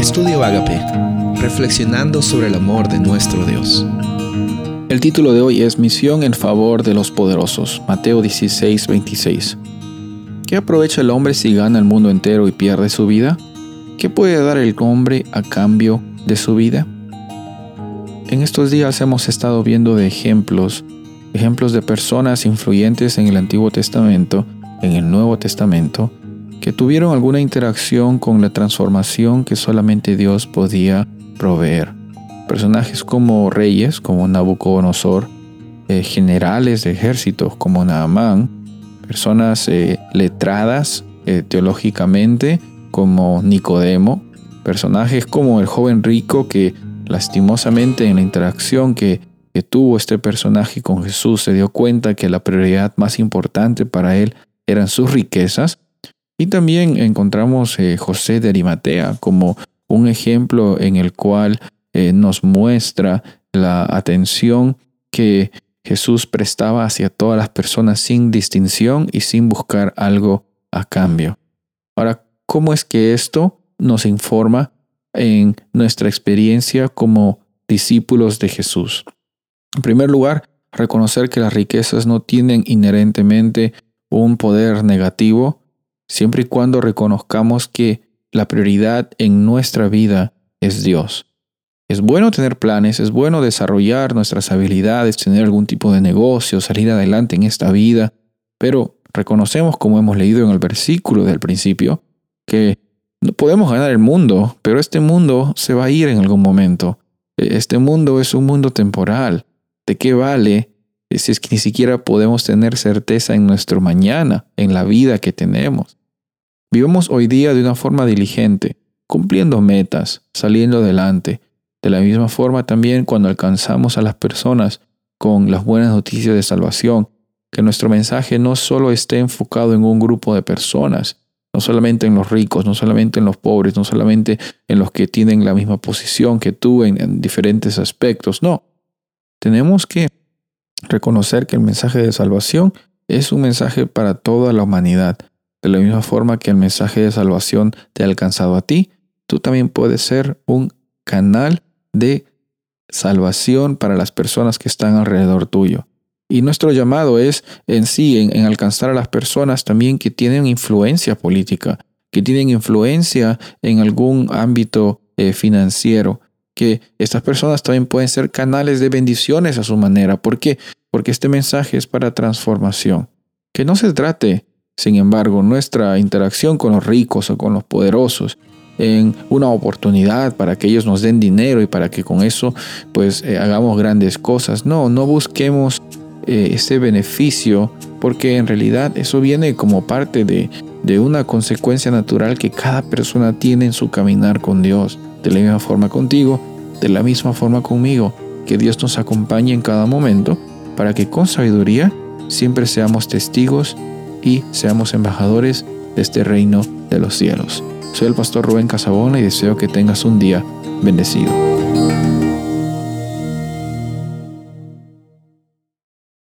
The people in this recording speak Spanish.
Estudio Agape, reflexionando sobre el amor de nuestro Dios. El título de hoy es Misión en favor de los poderosos, Mateo 16, 26. ¿Qué aprovecha el hombre si gana el mundo entero y pierde su vida? ¿Qué puede dar el hombre a cambio de su vida? En estos días hemos estado viendo de ejemplos, ejemplos de personas influyentes en el Antiguo Testamento, en el Nuevo Testamento, que tuvieron alguna interacción con la transformación que solamente Dios podía proveer. Personajes como reyes, como Nabucodonosor, eh, generales de ejércitos como Naamán, personas eh, letradas eh, teológicamente como Nicodemo, personajes como el joven rico que lastimosamente en la interacción que, que tuvo este personaje con Jesús se dio cuenta que la prioridad más importante para él eran sus riquezas y también encontramos eh, José de Arimatea como un ejemplo en el cual eh, nos muestra la atención que Jesús prestaba hacia todas las personas sin distinción y sin buscar algo a cambio. Ahora, ¿cómo es que esto nos informa en nuestra experiencia como discípulos de Jesús? En primer lugar, reconocer que las riquezas no tienen inherentemente un poder negativo, siempre y cuando reconozcamos que la prioridad en nuestra vida es Dios. Es bueno tener planes, es bueno desarrollar nuestras habilidades, tener algún tipo de negocio, salir adelante en esta vida, pero reconocemos, como hemos leído en el versículo del principio, que no podemos ganar el mundo, pero este mundo se va a ir en algún momento. Este mundo es un mundo temporal. ¿De qué vale si es que ni siquiera podemos tener certeza en nuestro mañana, en la vida que tenemos? Vivimos hoy día de una forma diligente, cumpliendo metas, saliendo adelante. De la misma forma también cuando alcanzamos a las personas con las buenas noticias de salvación, que nuestro mensaje no solo esté enfocado en un grupo de personas, no solamente en los ricos, no solamente en los pobres, no solamente en los que tienen la misma posición que tú en, en diferentes aspectos, no. Tenemos que reconocer que el mensaje de salvación es un mensaje para toda la humanidad. De la misma forma que el mensaje de salvación te ha alcanzado a ti, tú también puedes ser un canal de salvación para las personas que están alrededor tuyo. Y nuestro llamado es en sí, en, alcanzar a las personas también que tienen influencia política, que tienen influencia en algún ámbito eh, financiero, que estas personas también pueden ser canales de bendiciones a su manera. ¿Por qué? Porque este mensaje es para transformación. Que no se trate sin embargo, nuestra interacción con los ricos o con los poderosos en una oportunidad para que ellos nos den dinero y para que con eso pues eh, hagamos grandes cosas. No, no busquemos eh, ese beneficio porque en realidad eso viene como parte de, de una consecuencia natural que cada persona tiene en su caminar con Dios. De la misma forma contigo, de la misma forma conmigo. Que Dios nos acompañe en cada momento para que con sabiduría siempre seamos testigos y seamos embajadores de este reino de los cielos. Soy el pastor Rubén Casabona y deseo que tengas un día bendecido.